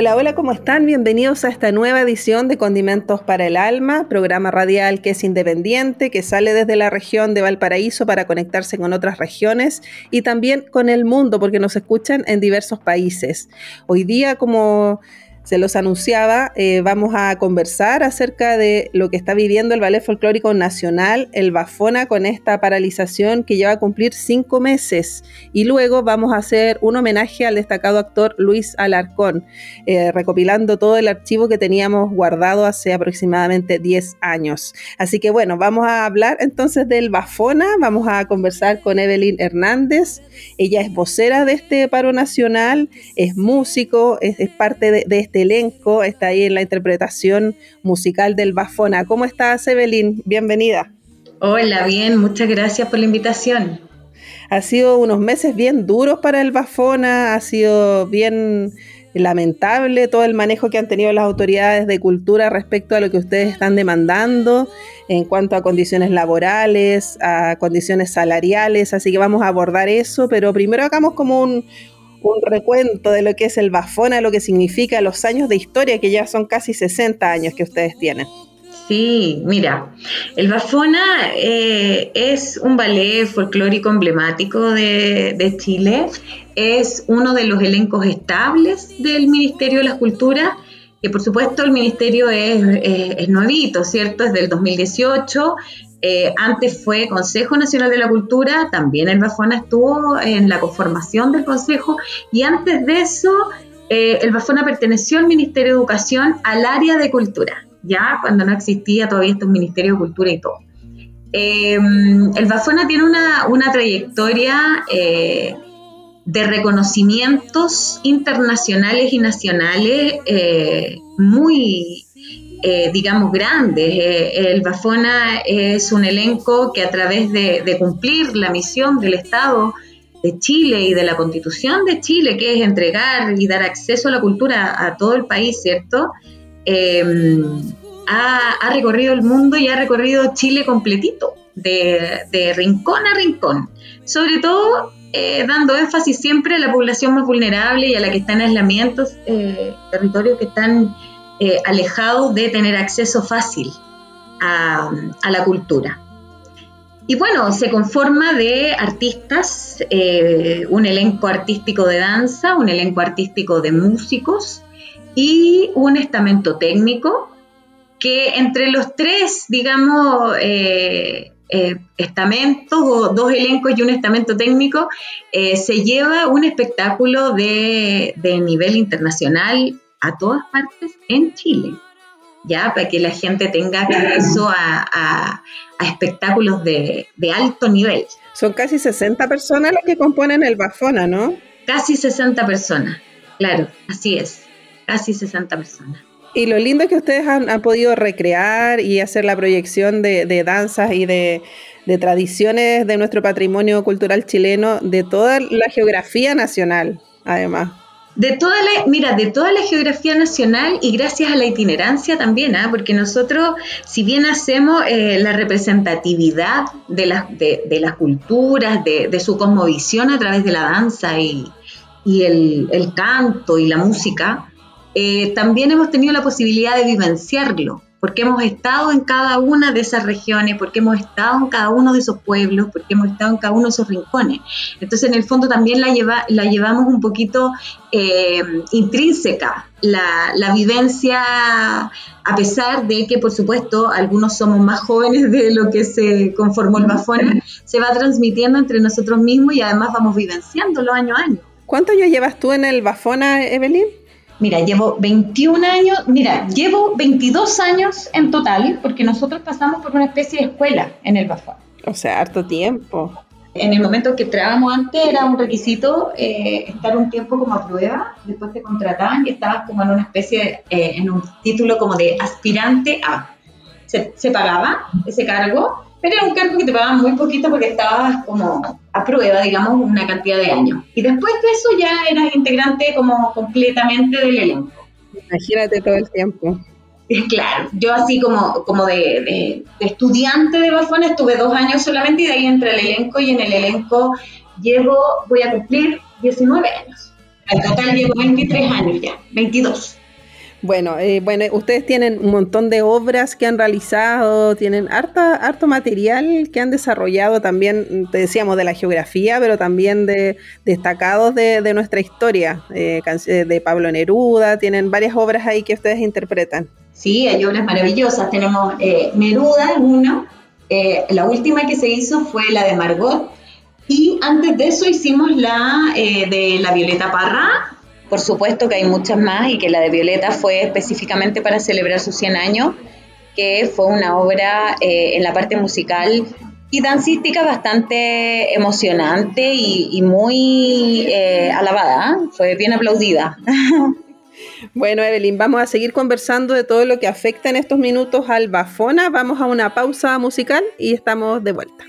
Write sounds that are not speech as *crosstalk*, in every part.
Hola, hola, ¿cómo están? Bienvenidos a esta nueva edición de Condimentos para el Alma, programa radial que es independiente, que sale desde la región de Valparaíso para conectarse con otras regiones y también con el mundo, porque nos escuchan en diversos países. Hoy día, como se los anunciaba, eh, vamos a conversar acerca de lo que está viviendo el Ballet Folclórico Nacional, el Bafona, con esta paralización que lleva a cumplir cinco meses. Y luego vamos a hacer un homenaje al destacado actor Luis Alarcón, eh, recopilando todo el archivo que teníamos guardado hace aproximadamente 10 años. Así que bueno, vamos a hablar entonces del Bafona, vamos a conversar con Evelyn Hernández. Ella es vocera de este paro nacional, es músico, es, parte de este elenco, está ahí en la interpretación musical del Bafona. ¿Cómo estás, Evelyn? Bienvenida. Hola, bien, muchas gracias por la invitación. Ha sido unos meses bien duros para el Bafona, ha sido bien lamentable todo el manejo que han tenido las autoridades de cultura respecto a lo que ustedes están demandando en cuanto a condiciones laborales, a condiciones salariales, así que vamos a abordar eso, pero primero hagamos como un, un recuento de lo que es el Bafona, lo que significa los años de historia, que ya son casi 60 años que ustedes tienen. Sí, mira, el Bafona eh, es un ballet folclórico emblemático de, Chile, es uno de los elencos estables del Ministerio de la Cultura, que por supuesto el Ministerio es, es nuevito, ¿cierto? Es del 2018, eh, antes fue Consejo Nacional de la Cultura, también el Bafona estuvo en la conformación del Consejo y antes de eso eh, el Bafona perteneció al Ministerio de Educación al área de Cultura, ya cuando no existía todavía este Ministerio de Cultura y todo. Eh, el Bafona tiene una, una trayectoria de reconocimientos internacionales y nacionales muy eh, digamos, grandes. Eh, el Bafona es un elenco que a través de, cumplir la misión del Estado de Chile y de la Constitución de Chile, que es entregar y dar acceso a la cultura a todo el país, ¿cierto? Em, ha, recorrido el mundo y ha recorrido Chile completito, de, rincón a rincón. Sobre todo eh, dando énfasis siempre a la población más vulnerable y a la que está en aislamientos, territorios que están eh, alejado de tener acceso fácil a, la cultura. Y bueno, se conforma de artistas, eh, un elenco artístico de danza, un elenco artístico de músicos y un estamento técnico que entre los tres, digamos, eh, estamentos o dos elencos y un estamento técnico, se lleva un espectáculo de, de nivel internacional a todas partes en Chile, ya para que la gente tenga acceso a, espectáculos de, alto nivel. Son casi 60 personas las que componen el Bafona, ¿no? Casi 60 personas, claro, así es, casi 60 personas. Y lo lindo es que ustedes han, podido recrear y hacer la proyección de, danzas y de, de, tradiciones de nuestro patrimonio cultural chileno, de toda la geografía nacional, además. De toda la, mira, de toda la geografía nacional y gracias a la itinerancia también, ¿ah? porque nosotros, si bien hacemos eh, la representatividad de las, de, las culturas, de, su cosmovisión a través de la danza y, el, canto y la música, eh, también hemos tenido la posibilidad de vivenciarlo porque hemos estado en cada una de esas regiones, porque hemos estado en cada uno de esos pueblos, porque hemos estado en cada uno de esos rincones. Entonces, en el fondo también la, lleva, la llevamos un poquito eh, intrínseca, la, vivencia, a pesar de que, por supuesto, algunos somos más jóvenes de lo que se conformó el Bafona, se va transmitiendo entre nosotros mismos y además vamos vivenciándolo año a año. ¿Cuántos años llevas tú en el Bafona, Evelyn? Mira, llevo 21 años, mira, llevo 22 años en total, porque nosotros pasamos por una especie de escuela en el Bafón. O sea, harto tiempo. En el momento que entrábamos antes era un requisito eh, estar un tiempo como a prueba, después te contrataban y estabas como en una especie, eh, en un título como de aspirante a. Se, se, pagaba ese cargo, pero era un cargo que te pagaban muy poquito porque estabas como a prueba, digamos, una cantidad de años. Y después de eso ya eras integrante como completamente del elenco. Imagínate todo el tiempo. Claro, yo así como, como de, estudiante de Bafona estuve dos años solamente y de ahí entre el elenco y en el elenco llevo, voy a cumplir 19 años. En total llevo 23 años ya, 22. Bueno, eh, bueno, ustedes tienen un montón de obras que han realizado, tienen harta, harto material que han desarrollado también, te decíamos, de la geografía, pero también de destacados de, de nuestra historia, eh, eh de Pablo Neruda, tienen varias obras ahí que ustedes interpretan. Sí, hay obras maravillosas. Tenemos eh, Neruda, uno. Eh, la última que se hizo fue la de Margot. Y antes de eso hicimos la eh, de la Violeta Parra. Por supuesto que hay muchas más y que la de Violeta fue específicamente para celebrar sus 100 años, que fue una obra en la parte musical y dancística bastante emocionante y, y muy alabada. Fue bien aplaudida. *laughs* Bueno, Evelyn, vamos a seguir conversando de todo lo que afecta en estos minutos al Bafona. Vamos a una pausa musical y estamos de vuelta.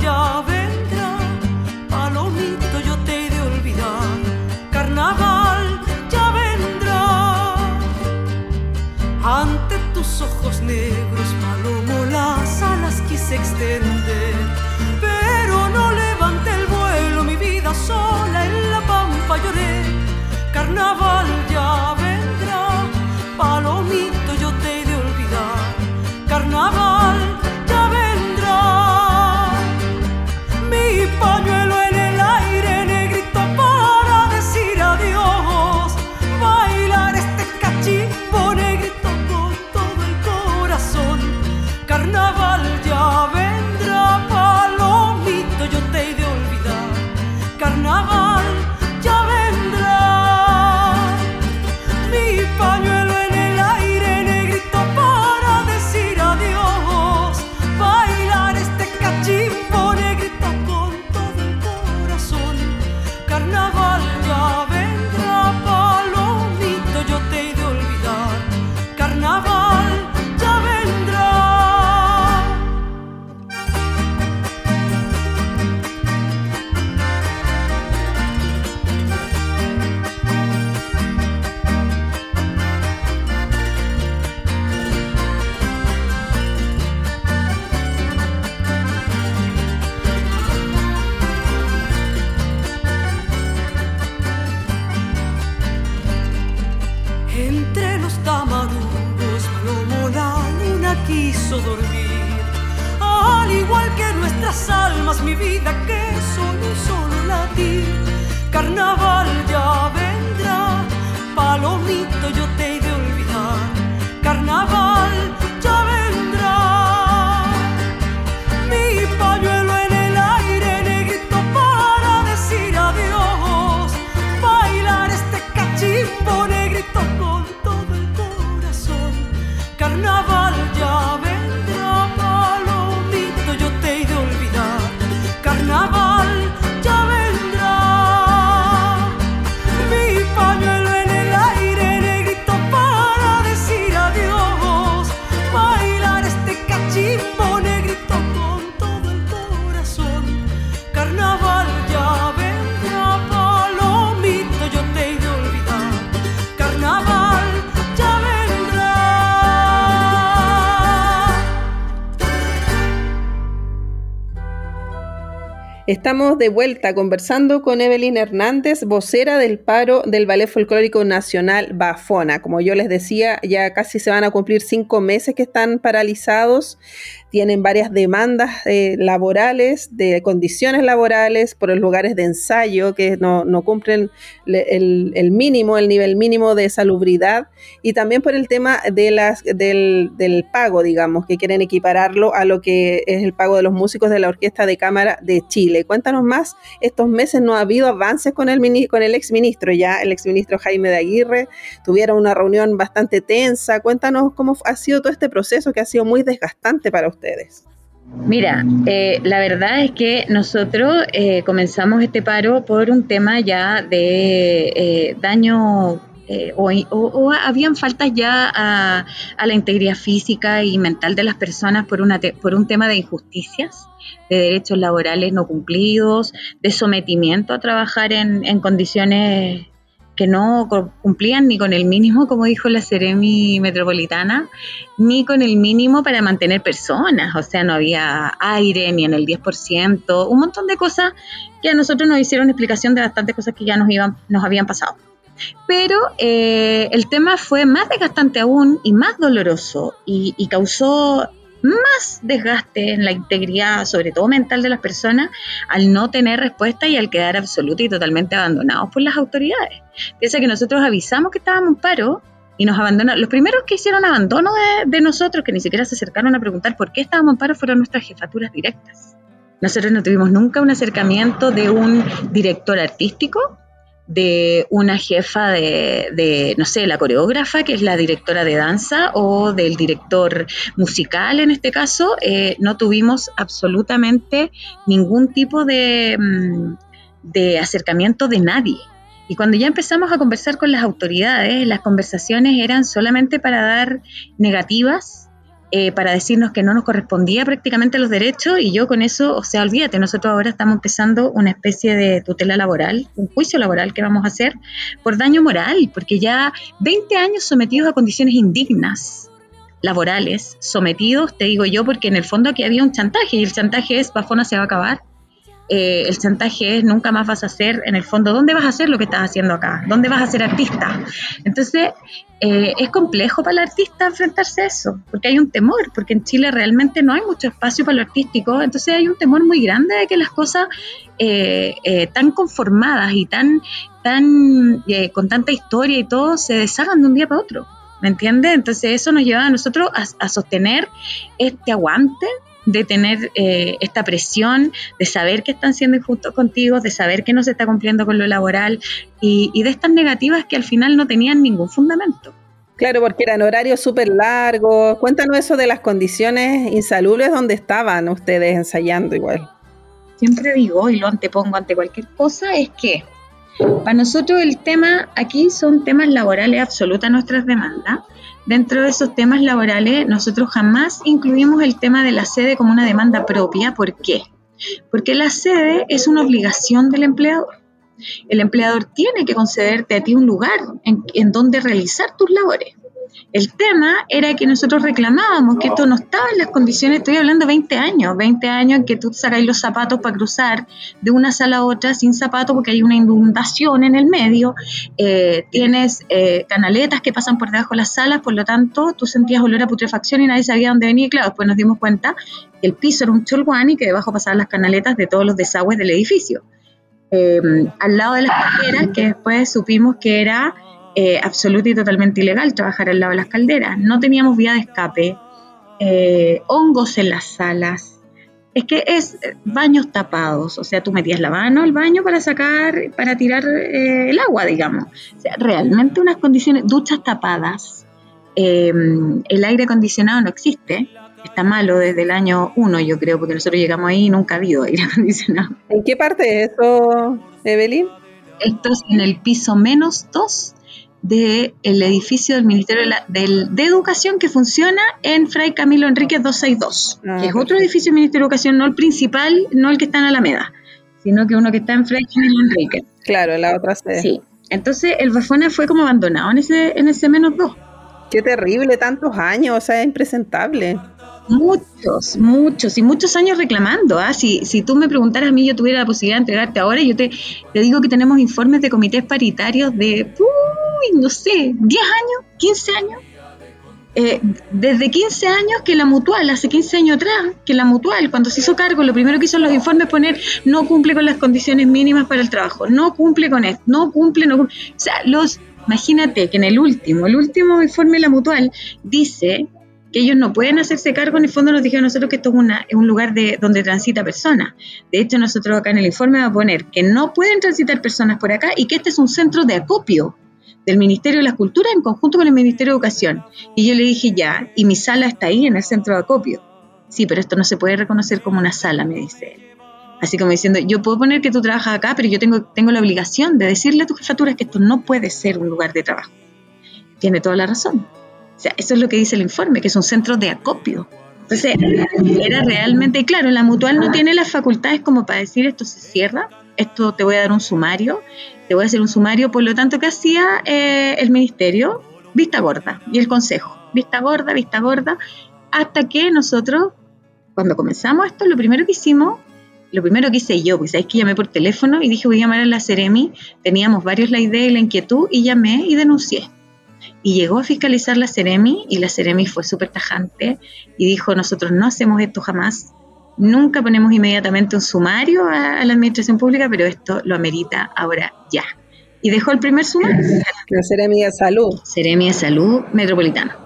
ya vendrá, palomito yo te he de olvidar, carnaval ya vendrá. Ante tus ojos negros, palomo, las alas quise extender. Estamos de vuelta conversando con Evelyn Hernández, vocera del paro del Ballet Folclórico Nacional Bafona. Como yo les decía, ya casi se van a cumplir cinco meses que están paralizados tienen varias demandas eh, laborales, de condiciones laborales, por los lugares de ensayo que no, cumplen el, mínimo, el nivel mínimo de salubridad, y también por el tema de las, del, del, pago, digamos, que quieren equipararlo a lo que es el pago de los músicos de la Orquesta de Cámara de Chile. Cuéntanos más, estos meses no ha habido avances con el, con el exministro, ya el exministro Jaime de Aguirre, tuvieron una reunión bastante tensa. Cuéntanos cómo ha sido todo este proceso que ha sido muy desgastante para usted. Mira, eh, la verdad es que nosotros eh, comenzamos este paro por un tema ya de eh, daño o, habían faltas ya a, la integridad física y mental de las personas por, una por un tema de injusticias, de derechos laborales no cumplidos, de sometimiento a trabajar en condiciones que no cumplían ni con el mínimo, como dijo la Ceremi Metropolitana, ni con el mínimo para mantener personas. O sea, no había aire ni en el 10%, un montón de cosas que a nosotros nos hicieron explicación de bastantes cosas que ya nos, iban, nos habían pasado. Pero eh, el tema fue más desgastante aún y más doloroso y, y causó más desgaste en la integridad, sobre todo mental de las personas, al no tener respuesta y al quedar absoluta y totalmente abandonados por las autoridades. Piensa que nosotros avisamos que estábamos en paro y nos abandonaron. Los primeros que hicieron abandono de, nosotros, que ni siquiera se acercaron a preguntar por qué estábamos en paro, fueron nuestras jefaturas directas. Nosotros no tuvimos nunca un acercamiento de un director artístico de una jefa de, no sé, la coreógrafa, que es la directora de danza, o del director musical en este caso, eh, no tuvimos absolutamente ningún tipo de, mm, de acercamiento de nadie. Y cuando ya empezamos a conversar con las autoridades, las conversaciones eran solamente para dar negativas eh, para decirnos que no nos correspondía prácticamente los derechos y yo con eso, o sea, olvídate, nosotros ahora estamos empezando una especie de tutela laboral, un juicio laboral que vamos a hacer por daño moral, porque ya 20 años sometidos a condiciones indignas laborales, sometidos, te digo yo, porque en el fondo aquí había un chantaje y el chantaje es, Bafona se va a acabar, eh, el chantaje es nunca más vas a hacer, en el fondo, ¿dónde vas a hacer lo que estás haciendo acá? ¿Dónde vas a ser artista? Entonces, eh, es complejo para el artista enfrentarse a eso, porque hay un temor, porque en Chile realmente no hay mucho espacio para lo artístico, entonces hay un temor muy grande de que las cosas eh, tan conformadas y tan, tan con tanta historia y todo se deshagan de un día para otro. ¿Me entiendes? Entonces eso nos lleva a nosotros a sostener este aguante de tener eh, esta presión, de saber que están siendo injustos contigo, de saber que no se está cumpliendo con lo laboral y, de estas negativas que al final no tenían ningún fundamento. Claro, porque eran horarios súper largos. Cuéntanos eso de las condiciones insalubres donde estaban ustedes ensayando igual. Siempre digo y lo antepongo ante cualquier cosa, es que para nosotros el tema aquí son temas laborales absolutas nuestras demandas Dentro de esos temas laborales, nosotros jamás incluimos el tema de la sede como una demanda propia. ¿Por qué? Porque la sede es una obligación del empleador. El empleador tiene que concederte a ti un lugar en, en donde realizar tus labores. El tema era que nosotros reclamábamos que esto no estaba en las condiciones, estoy hablando 20 años, 20 años en que tú sacáis los zapatos para cruzar de una sala a otra sin zapatos porque hay una inundación en el medio, eh, tienes eh, canaletas que pasan por debajo de las salas, por lo tanto tú sentías olor a putrefacción y nadie sabía dónde venía y claro, después nos dimos cuenta que el piso era un cholguán y que debajo pasaban las canaletas de todos los desagües del edificio. Eh, al lado de las calderas, que después supimos que era eh, absoluta y totalmente ilegal trabajar al lado de las calderas. No teníamos vía de escape, eh, hongos en las salas. Es que es eh, baños tapados, o sea, tú metías la mano al baño para sacar, para tirar el agua, digamos. O sea, realmente unas condiciones, duchas tapadas, el aire acondicionado no existe, está malo desde el año 1, yo creo, porque nosotros llegamos ahí y nunca ha habido aire *laughs* acondicionado. ¿En qué parte es eso, Evelyn? Esto es en el piso menos 2 del edificio del Ministerio de, Educación que funciona en Fray Camilo Enríquez 262, ah, que es otro edificio del Ministerio de Educación, no el principal, no el que está en Alameda, sino que uno que está en Fray Camilo Enríquez. Claro, la otra sede. Sí. Entonces el Bafona fue como abandonado en ese, en ese menos dos. Qué terrible, tantos años, o sea, es impresentable. Muchos, muchos y muchos años reclamando. ¿ah? Si, si tú me preguntaras a mí, yo tuviera la posibilidad de entregarte ahora, yo te, te digo que tenemos informes de comités paritarios de, no sé, 10 años, 15 años. Eh, desde 15 años que la mutual, hace 15 años atrás, que la mutual, cuando se hizo cargo, lo primero que hizo los informes poner no cumple con las condiciones mínimas para el trabajo, no cumple con esto, no cumple, no cumple. O sea, los, imagínate que en el último, el último informe de la mutual dice que ellos no pueden hacerse cargo, en el fondo nos dijeron nosotros que esto es, una, es un lugar de, donde transita personas. De hecho, nosotros acá en el informe va a poner que no pueden transitar personas por acá y que este es un centro de acopio del Ministerio de la Cultura en conjunto con el Ministerio de Educación. Y yo le dije, ya, y mi sala está ahí en el centro de acopio. Sí, pero esto no se puede reconocer como una sala, me dice él. Así como diciendo, yo puedo poner que tú trabajas acá, pero yo tengo, tengo la obligación de decirle a tus jefaturas que esto no puede ser un lugar de trabajo. Tiene toda la razón. O sea, eso es lo que dice el informe, que es un centro de acopio. Entonces, era realmente claro, la mutual no tiene las facultades como para decir esto se cierra, esto te voy a dar un sumario, te voy a hacer un sumario, por lo tanto, ¿qué hacía eh, el ministerio? Vista gorda y el consejo, vista gorda, vista gorda, hasta que nosotros, cuando comenzamos esto, lo primero que hicimos, lo primero que hice yo, pues sabéis que llamé por teléfono y dije voy a llamar a la Ceremi, teníamos varios la idea y la inquietud y llamé y denuncié y llegó a fiscalizar la Ceremi y la Ceremi fue súper tajante y dijo, nosotros no hacemos esto jamás, nunca ponemos inmediatamente un sumario a, la administración pública, pero esto lo amerita ahora ya. Y dejó el primer sumario. *laughs* La Ceremi de Salud. Ceremi de Salud Metropolitana.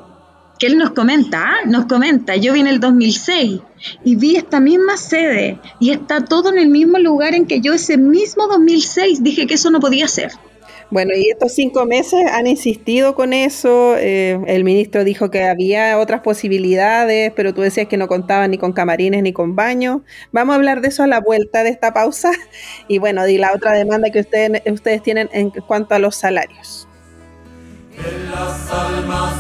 Que él nos comenta, ¿ah? nos comenta, yo vine en el 2006 y vi esta misma sede y está todo en el mismo lugar en que yo ese mismo 2006 dije que eso no podía ser. Bueno, y estos cinco meses han insistido con eso. Eh, el ministro dijo que había otras posibilidades, pero tú decías que no contaban ni con camarines ni con baño. Vamos a hablar de eso a la vuelta de esta pausa. *laughs* Y bueno, y la otra demanda que ustedes, ustedes tienen en cuanto a los salarios. En las almas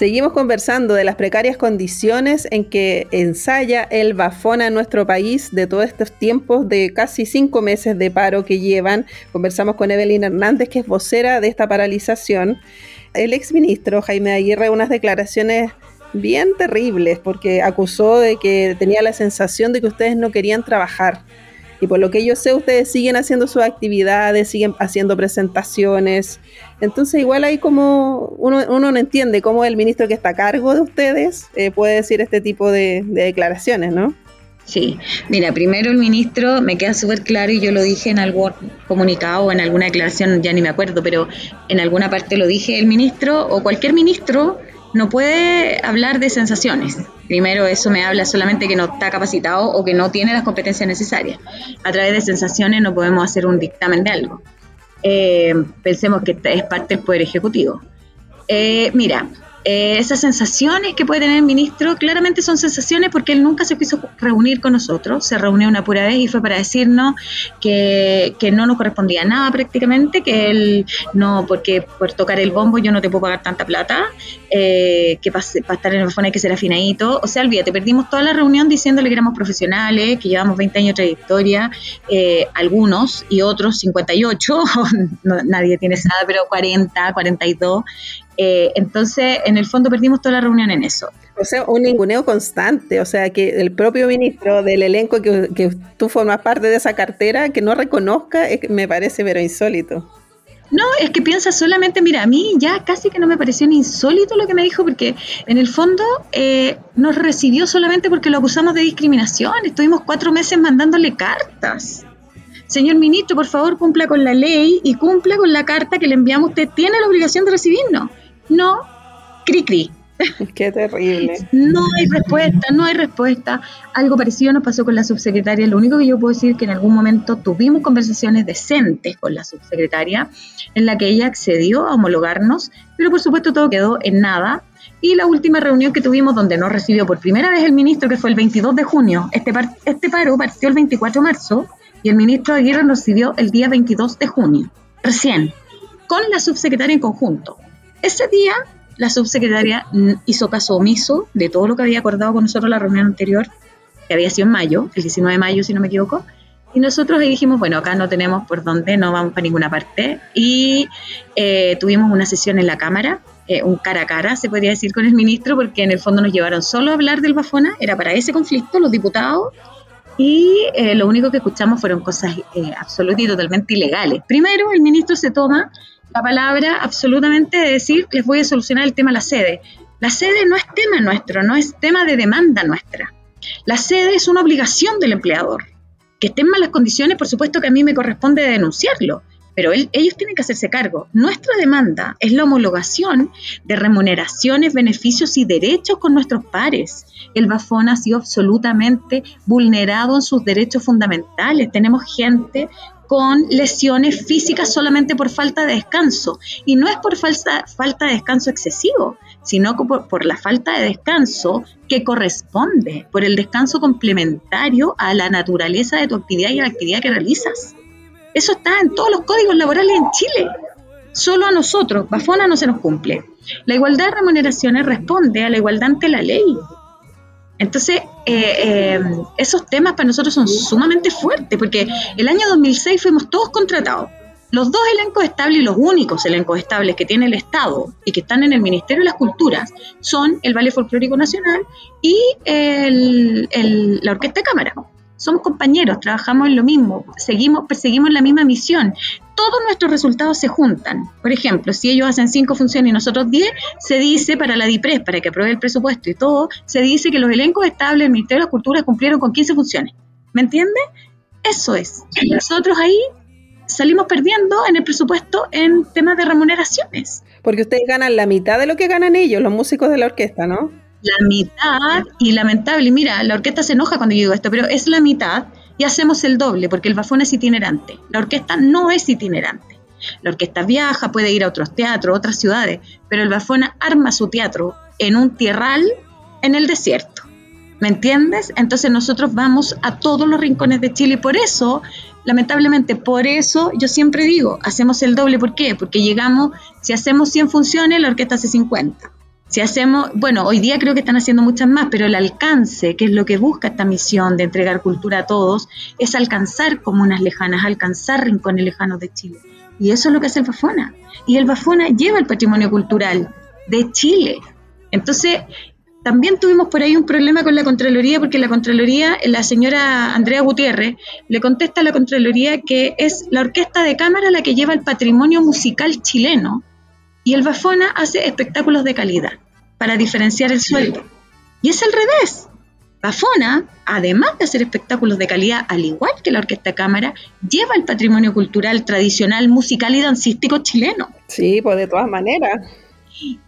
Seguimos conversando de las precarias condiciones en que ensaya el Bafona en nuestro país de todos estos tiempos de casi cinco meses de paro que llevan. Conversamos con Evelyn Hernández, que es vocera de esta paralización. El exministro Jaime Aguirre, unas declaraciones bien terribles, porque acusó de que tenía la sensación de que ustedes no querían trabajar. Y por lo que yo sé, ustedes siguen haciendo sus actividades, siguen haciendo presentaciones. Entonces, igual hay como uno, uno no entiende cómo el ministro que está a cargo de ustedes eh, puede decir este tipo de, de declaraciones, ¿no? Sí, mira, primero el ministro, me queda súper claro y yo lo dije en algún comunicado o en alguna declaración, ya ni me acuerdo, pero en alguna parte lo dije, el ministro o cualquier ministro no puede hablar de sensaciones. Primero, eso me habla solamente que no está capacitado o que no tiene las competencias necesarias. A través de sensaciones no podemos hacer un dictamen de algo. Eh, pensemos que es parte del Poder Ejecutivo. Eh, mira, eh, esas sensaciones que puede tener el ministro claramente son sensaciones porque él nunca se quiso reunir con nosotros, se reunió una pura vez y fue para decirnos que, que no nos correspondía nada prácticamente, que él no, porque por tocar el bombo yo no te puedo pagar tanta plata, eh, que para, estar en el phone hay que ser afinadito, o sea, olvídate, perdimos toda la reunión diciéndole que éramos profesionales, que llevamos 20 años de trayectoria, eh, algunos y otros 58, *laughs* nadie tiene nada, pero 40, 42, eh, entonces, en el fondo perdimos toda la reunión en eso. O sea, un ninguneo constante, o sea, que el propio ministro del elenco que, que tú formas parte de esa cartera, que no reconozca, me parece pero insólito. No, es que piensa solamente, mira, a mí ya casi que no me pareció ni insólito lo que me dijo, porque en el fondo eh, nos recibió solamente porque lo acusamos de discriminación. Estuvimos cuatro meses mandándole cartas. Señor ministro, por favor, cumpla con la ley y cumpla con la carta que le enviamos. Usted tiene la obligación de recibirnos. No, cri cri. *laughs* Qué terrible. No hay respuesta, no hay respuesta. Algo parecido nos pasó con la subsecretaria. Lo único que yo puedo decir es que en algún momento tuvimos conversaciones decentes con la subsecretaria en la que ella accedió a homologarnos, pero por supuesto todo quedó en nada. Y la última reunión que tuvimos donde nos recibió por primera vez el ministro, que fue el 22 de junio, este, este paro partió el 24 de marzo y el ministro Aguirre nos recibió el día 22 de junio, recién, con la subsecretaria en conjunto. Ese día la subsecretaria hizo caso omiso de todo lo que había acordado con nosotros en la reunión anterior, que había sido en mayo, el 19 de mayo si no me equivoco, y nosotros dijimos, bueno, acá no tenemos por dónde, no vamos para ninguna parte, y eh, tuvimos una sesión en la Cámara, eh, un cara a cara, se podría decir, con el ministro, porque en el fondo nos llevaron solo a hablar del Bafona, era para ese conflicto, los diputados, y eh, lo único que escuchamos fueron cosas absolutamente y totalmente ilegales. Primero, el ministro se toma la palabra absolutamente de decir, les voy a solucionar el tema de la sede. La sede no es tema nuestro, no es tema de demanda nuestra. La sede es una obligación del empleador. Que estén malas condiciones, por supuesto que a mí me corresponde denunciarlo, pero ellos tienen que hacerse cargo. Nuestra demanda es la homologación de remuneraciones, beneficios y derechos con nuestros pares. El Bafón ha sido absolutamente vulnerado en sus derechos fundamentales. Tenemos gente con lesiones físicas solamente por falta de descanso. Y no es por falta, de descanso excesivo, sino por, por, la falta de descanso que corresponde, por el descanso complementario a la naturaleza de tu actividad y a la actividad que realizas. Eso está en todos los códigos laborales en Chile. Solo a nosotros, Bafona no se nos cumple. La igualdad de remuneraciones responde a la igualdad ante la ley. Entonces, eh, eh, esos temas para nosotros son sumamente fuertes, porque el año 2006 fuimos todos contratados. Los dos elencos estables y los únicos elencos estables que tiene el Estado y que están en el Ministerio de las Culturas son el Ballet Folclórico Nacional y la Orquesta de Cámara somos compañeros, trabajamos en lo mismo, seguimos, perseguimos la misma misión. Todos nuestros resultados se juntan. Por ejemplo, si ellos hacen cinco funciones y nosotros diez, se dice para la DIPRES, para que apruebe el presupuesto y todo, se dice que los elencos estables del Ministerio de la Cultura cumplieron con 15 funciones. ¿Me entiende? Eso es. Nosotros ahí salimos perdiendo en el presupuesto en temas de remuneraciones. Porque ustedes ganan la mitad de lo que ganan ellos, los músicos de la orquesta, ¿no? La mitad y lamentable, mira, la orquesta se enoja cuando yo digo esto, pero es la mitad y hacemos el doble porque el bafón es itinerante. La orquesta no es itinerante. La orquesta viaja, puede ir a otros teatros, otras ciudades, pero el bafón arma su teatro en un tierral en el desierto. ¿Me entiendes? Entonces nosotros vamos a todos los rincones de Chile y por eso, lamentablemente, por eso yo siempre digo, hacemos el doble. ¿Por qué? Porque llegamos, si hacemos 100 funciones, la orquesta hace 50 si hacemos, bueno, hoy día creo que están haciendo muchas más, pero el alcance, que es lo que busca esta misión de entregar cultura a todos, es alcanzar comunas lejanas, alcanzar rincones lejanos de Chile. Y eso es lo que hace el Bafona. Y el Bafona lleva el patrimonio cultural de Chile. Entonces, también tuvimos por ahí un problema con la Contraloría, porque la Contraloría, la señora Andrea Gutiérrez, le contesta a la Contraloría que es la orquesta de cámara la que lleva el patrimonio musical chileno y el Bafona hace espectáculos de calidad para diferenciar el sueldo. Y es al revés. Bafona, además de hacer espectáculos de calidad, al igual que la Orquesta Cámara, lleva el patrimonio cultural, tradicional, musical y dancístico chileno. Sí, pues de todas maneras.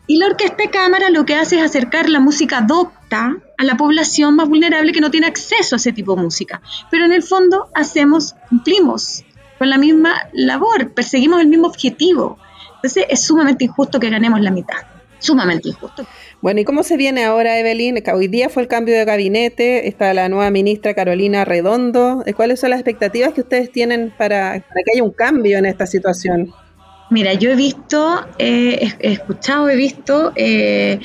Y la orquesta cámara lo que hace es acercar la música docta a la población más vulnerable que no tiene acceso a ese tipo de música. Pero en el fondo hacemos, cumplimos con la misma labor, perseguimos el mismo objetivo. Entonces es sumamente injusto que ganemos la mitad. Sumamente injusto. Bueno, ¿y cómo se viene ahora, Evelyn? Hoy día fue el cambio de gabinete, está la nueva ministra Carolina Redondo. ¿Cuáles son las expectativas que ustedes tienen para, para que haya un cambio en esta situación? Mira, yo he visto, he escuchado, he visto eh,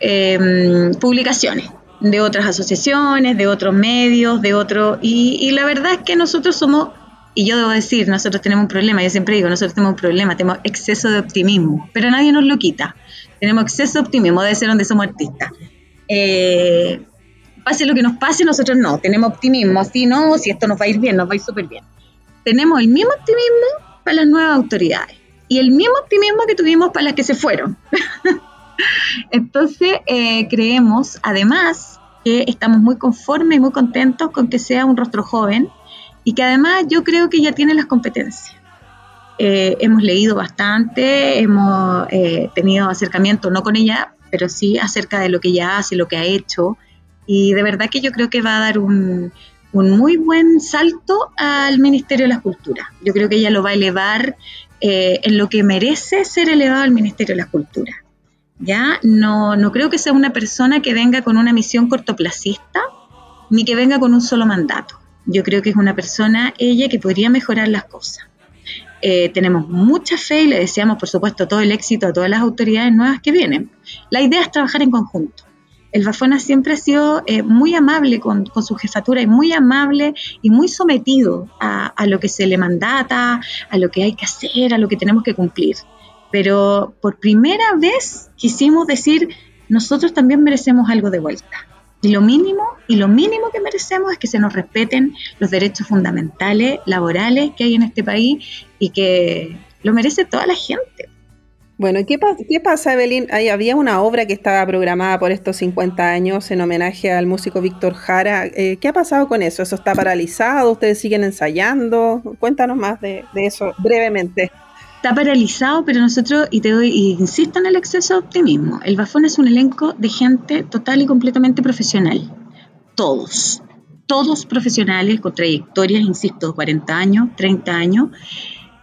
em, publicaciones de otras asociaciones, de otros medios, de otros... Y, la verdad es que nosotros somos, y yo debo decir, nosotros tenemos un problema, yo siempre digo, nosotros tenemos un problema, tenemos exceso de optimismo, pero nadie nos lo quita. Tenemos exceso de optimismo, debe ser donde somos artistas. Eh, pase lo que nos pase, nosotros no, tenemos optimismo, si no, si esto nos va a ir bien, nos va a ir súper bien. Tenemos el mismo optimismo para las nuevas autoridades y el mismo optimismo que tuvimos para las que se fueron. *laughs* Entonces, eh, creemos, además, que estamos muy conformes y muy contentos con que sea un rostro joven y que además yo creo que ya tiene las competencias. Eh, hemos leído bastante, hemos eh, tenido acercamiento, no con ella, pero sí acerca de lo que ella hace, lo que ha hecho. Y de verdad que yo creo que va a dar un, muy buen salto al Ministerio de la Cultura. Yo creo que ella lo va a elevar eh, en lo que merece ser elevado al Ministerio de la Cultura. ¿ya? No, no creo que sea una persona que venga con una misión cortoplacista ni que venga con un solo mandato. Yo creo que es una persona, ella, que podría mejorar las cosas. Eh, tenemos mucha fe y le deseamos, por supuesto, todo el éxito a todas las autoridades nuevas que vienen. La idea es trabajar en conjunto el Bafona siempre ha sido eh, muy amable con, su jefatura y muy amable y muy sometido a, lo que se le mandata, a lo que hay que hacer, a lo que tenemos que cumplir. Pero por primera vez quisimos decir, nosotros también merecemos algo de vuelta. Y lo mínimo, y lo mínimo que merecemos es que se nos respeten los derechos fundamentales, laborales que hay en este país y que lo merece toda la gente. Bueno, ¿qué, ¿qué pasa, Evelyn? Ahí había una obra que estaba programada por estos 50 años en homenaje al músico Víctor Jara. Eh, ¿Qué ha pasado con eso? ¿Eso está paralizado? ¿Ustedes siguen ensayando? Cuéntanos más de, eso brevemente. Está paralizado, pero nosotros, y te doy, y insisto en el exceso de optimismo, el Bafón es un elenco de gente total y completamente profesional. Todos, todos profesionales con trayectorias, insisto, 40 años, 30 años.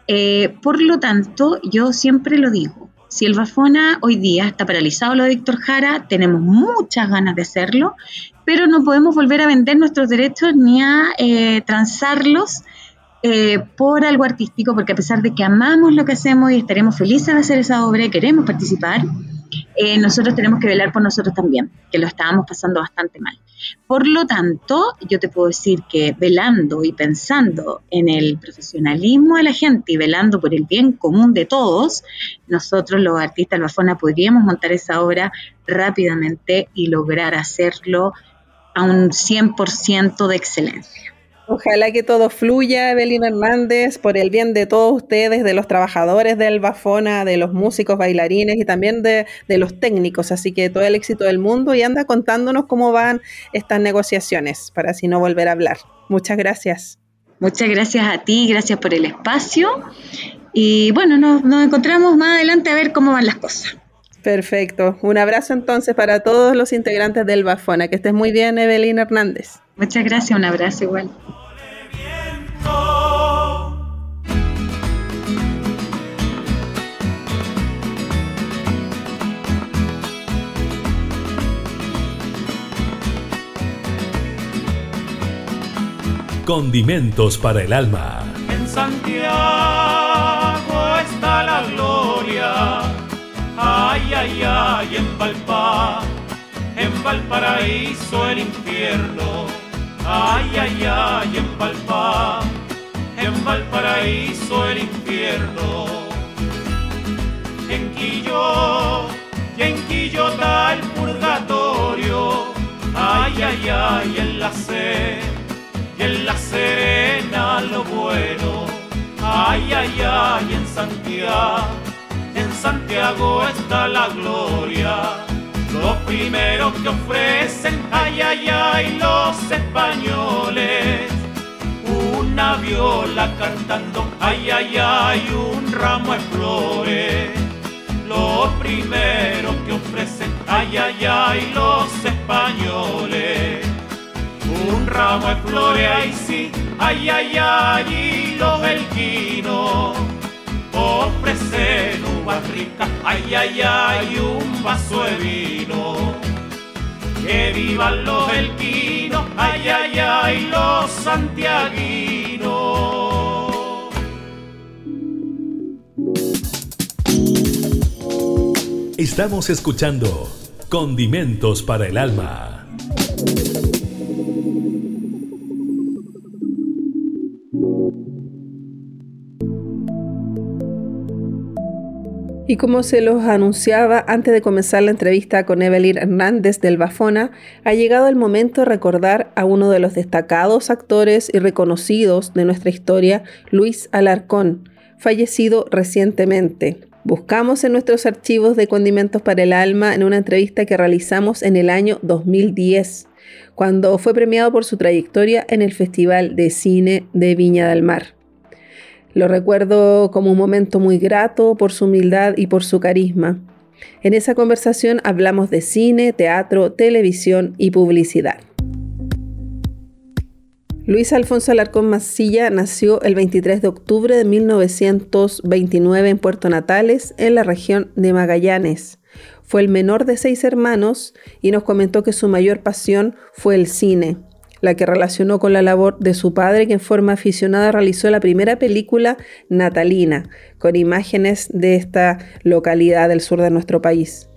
Eh, por lo tanto, yo siempre lo digo, si el Bafona hoy día está paralizado lo de Víctor Jara, tenemos muchas ganas de hacerlo, pero no podemos volver a vender nuestros derechos ni a eh, transarlos eh, por algo artístico, porque a pesar de que amamos lo que hacemos y estaremos felices de hacer esa obra y queremos participar, eh, nosotros tenemos que velar por nosotros también, que lo estábamos pasando bastante mal. Por lo tanto, yo te puedo decir que velando y pensando en el profesionalismo de la gente y velando por el bien común de todos, nosotros los artistas Bafona podríamos montar esa obra rápidamente y lograr hacerlo a un 100% de excelencia. Ojalá que todo fluya, Evelyn Hernández, por el bien de todos ustedes, de los trabajadores del Bafona, de los músicos, bailarines y también de, los técnicos. Así que todo el éxito del mundo y anda contándonos cómo van estas negociaciones para así no volver a hablar. Muchas gracias. Muchas gracias a ti, gracias por el espacio. Y bueno, nos encontramos más adelante a ver cómo van las cosas. Perfecto. Un abrazo entonces para todos los integrantes del Bafona. Que estés muy bien, Evelyn Hernández. Muchas gracias, un abrazo igual. Condimentos para el alma. En Santiago está la gloria. Ay, ay, ay, en Valpa, en Valparaíso el infierno. Ay, ay, ay, en Valpa, en Valparaíso el infierno. En Quillo y en Quillota el purgatorio. Ay, ay, en la sed, en la serena lo bueno, ay, ay, ay, en Santiago, Santiago está la gloria. Lo primero que ofrecen, ay, ay, ay, los españoles, una viola cantando, ay, ay, ay, un ramo de flores. Lo primero que ofrecen, ay, ay, ay, los españoles, un ramo de flores, ay, sí, ay, ay, ay, y los elquinos ofrecen uvas ricas, ay, ay, ay, un vaso de vino. Que vivan los elquinos, ay, ay, ay, los santiaguinos. Estamos escuchando Condimentos para el Alma. Y como se los anunciaba antes de comenzar la entrevista con Evelyn Hernández del Bafona, ha llegado el momento de recordar a uno de los destacados actores y reconocidos de nuestra historia, Luis Alarcón, fallecido recientemente. Buscamos en nuestros archivos de Condimentos para el Alma en una entrevista que realizamos en el año 2010, cuando fue premiado por su trayectoria en el Festival de Cine de Viña del Mar. Lo recuerdo como un momento muy grato por su humildad y por su carisma. En esa conversación hablamos de cine, teatro, televisión y publicidad. Luis Alfonso Alarcón Masilla nació el 23 de octubre de 1929 en Puerto Natales, en la región de Magallanes. Fue el menor de seis hermanos y nos comentó que su mayor pasión fue el cine la que relacionó con la labor de su padre, que en forma aficionada realizó la primera película natalina, con imágenes de esta localidad del sur de nuestro país.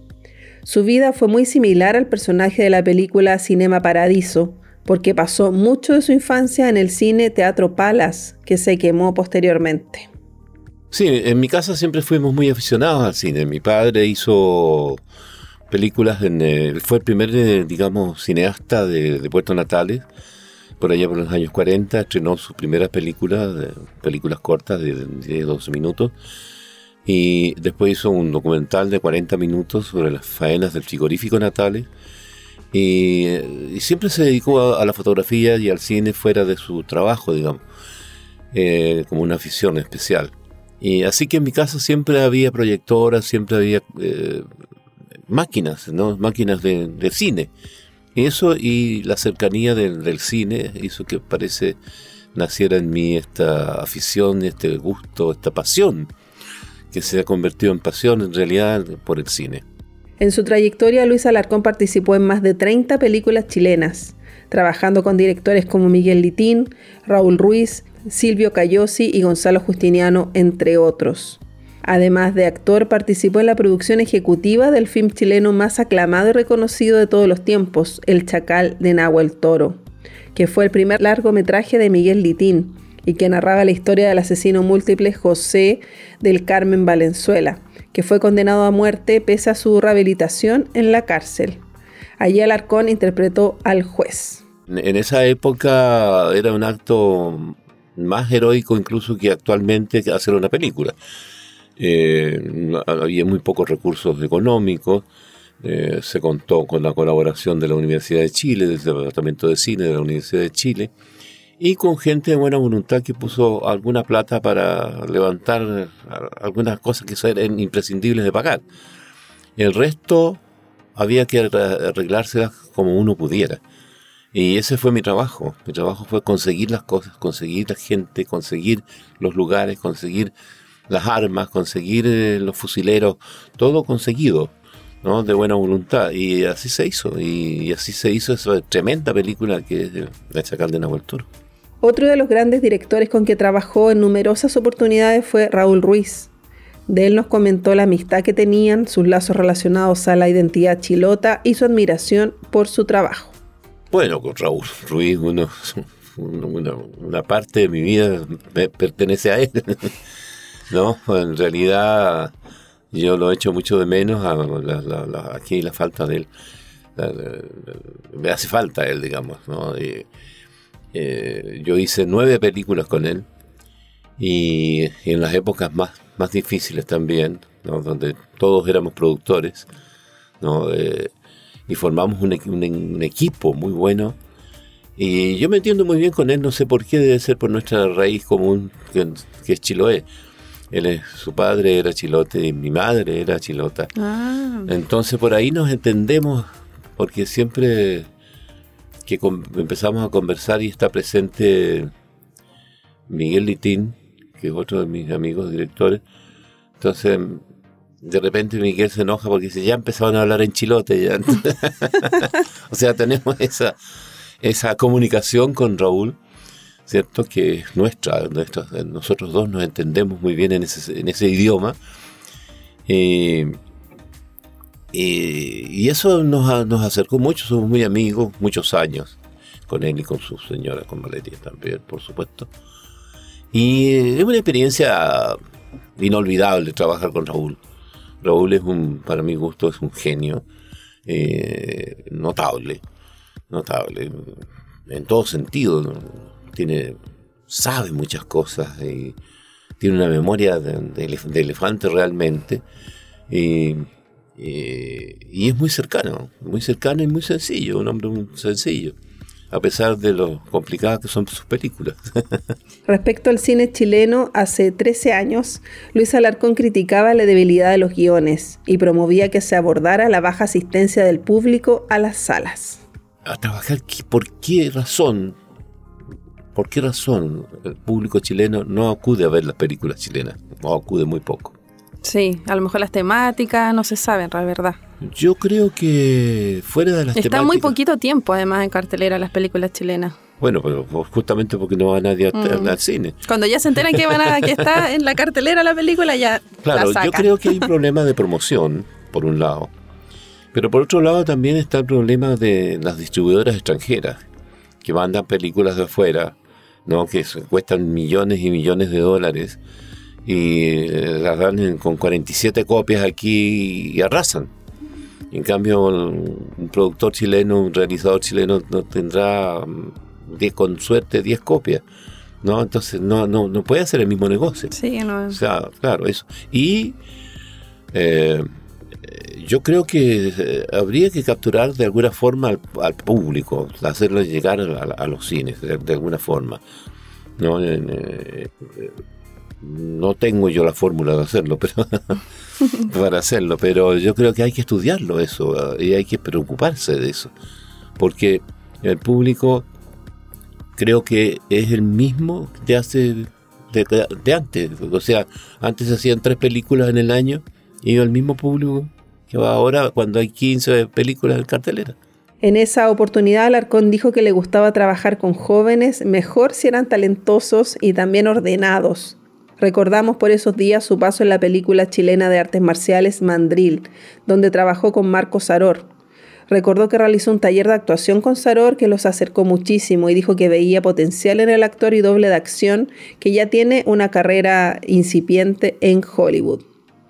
Su vida fue muy similar al personaje de la película Cinema Paradiso, porque pasó mucho de su infancia en el cine Teatro Palas, que se quemó posteriormente. Sí, en mi casa siempre fuimos muy aficionados al cine. Mi padre hizo películas, en, eh, fue el primer, eh, digamos, cineasta de, Puerto Natales, por allá por los años 40, estrenó sus primeras películas, películas cortas de, 12 minutos, y después hizo un documental de 40 minutos sobre las faenas del frigorífico Natales, y, eh, siempre se dedicó a, la fotografía y al cine fuera de su trabajo, digamos, como una afición especial. Y así que en mi casa siempre había proyectoras, siempre había máquinas, ¿no? máquinas de, cine. Eso y la cercanía del, cine hizo que parece naciera en mí esta afición, este gusto, esta pasión, que se ha convertido en pasión en realidad por el cine. En su trayectoria, Luis Alarcón participó en más de 30 películas chilenas, trabajando con directores como Miguel Litín, Raúl Ruiz, Silvio Cayosi y Gonzalo Justiniano, entre otros. Además de actor, participó en la producción ejecutiva del film chileno más aclamado y reconocido de todos los tiempos, El Chacal de Nahuel Toro, que fue el primer largometraje de Miguel Litín y que narraba la historia del asesino múltiple José del Carmen Valenzuela, que fue condenado a muerte pese a su rehabilitación en la cárcel. Allí Alarcón interpretó al juez. En esa época era un acto más heroico incluso que actualmente hacer una película eh, había muy pocos recursos económicos, eh, se contó con la colaboración de la Universidad de Chile, del Departamento de Cine de la Universidad de Chile, y con gente de buena voluntad que puso alguna plata para levantar algunas cosas que eran imprescindibles de pagar. El resto había que arreglárselas como uno pudiera. Y ese fue mi trabajo. Mi trabajo fue conseguir las cosas, conseguir la gente, conseguir los lugares, conseguir las armas, conseguir eh, los fusileros, todo conseguido, ¿no? De buena voluntad. Y así se hizo, y, así se hizo esa tremenda película que es La Chacal de Nahuel Toro. Otro de los grandes directores con que trabajó en numerosas oportunidades fue Raúl Ruiz. De él nos comentó la amistad que tenían, sus lazos relacionados a la identidad chilota y su admiración por su trabajo. Bueno, con Raúl Ruiz, *laughs* una, una parte de mi vida pertenece a él. *laughs* No, en realidad yo lo he hecho mucho de menos a la, aquí la falta de él. me hace falta él, digamos. Eh, yo hice nueve películas con él y, en las épocas más, más difíciles también, donde todos éramos productores, eh, y formamos un, un, equipo muy bueno. Y yo me entiendo muy bien con él, no sé por qué, debe ser por nuestra raíz común, que, es Chiloé. Él es, su padre era chilote y mi madre era chilota. Ah. Entonces por ahí nos entendemos, porque siempre que empezamos a conversar y está presente Miguel Litín, que es otro de mis amigos directores. Entonces, de repente Miguel se enoja porque dice, ya empezaron a hablar en chilote. Ya. *laughs* o sea, tenemos esa, esa comunicación con Raúl, ¿cierto? Que es nuestra, nosotros dos nos entendemos muy bien en ese, idioma. Eh, y eso nos, nos acercó mucho, somos muy amigos, muchos años, con él y con su señora, con Valeria también, por supuesto. Y es una experiencia inolvidable trabajar con Raúl. Raúl es un, para mi gusto, es un genio eh, notable, notable, en todo sentido. Tiene, sabe muchas cosas y tiene una memoria de, elefante realmente. y es muy cercano, muy cercano y muy sencillo, un hombre muy sencillo a pesar de lo complicadas que son sus películas. *laughs* Respecto al cine chileno, hace 13 años, Luis Alarcón criticaba la debilidad de los guiones y promovía que se abordara la baja asistencia del público a las salas. A trabajar, ¿por qué razón? ¿Por qué razón el público chileno no acude a ver las películas chilenas? O acude muy poco. Sí, a lo mejor las temáticas no se saben, la verdad. Yo creo que fuera de las Está muy poquito tiempo, además, en cartelera las películas chilenas. Bueno, pero justamente porque no va nadie mm. al cine. Cuando ya se enteran que van a que está en la cartelera la película, ya. Claro, yo creo que hay un problema de promoción, por un lado. Pero por otro lado también está el problema de las distribuidoras extranjeras, que mandan películas de afuera, ¿no? que cuestan millones y millones de dólares y las dan con 47 copias aquí y arrasan. En cambio, un productor chileno, un realizador chileno no tendrá mm, con suerte 10 copias. ¿no? Entonces no, no, no puede hacer el mismo negocio. Sí, no. O sea, claro, eso. Y eh, yo creo que eh, habría que capturar de alguna forma al, público, hacerlo llegar a, los cines de, alguna forma. ¿no? Eh, no tengo yo la fórmula de hacerlo, pero *laughs* para hacerlo, pero yo creo que hay que estudiarlo eso ah, y hay que preocuparse de eso, porque el público creo que es el mismo de hace de, antes, o sea, antes se hacían tres películas en el año y el mismo público que va ahora cuando hay 15 películas en cartelera. En esa oportunidad Alarcón dijo que le gustaba trabajar con jóvenes, mejor si eran talentosos y también ordenados, Recordamos por esos días su paso en la película chilena de artes marciales Mandril, donde trabajó con Marco Saror. Recordó que realizó un taller de actuación con Saror que los acercó muchísimo y dijo que veía potencial en el actor y doble de acción que ya tiene una carrera incipiente en Hollywood.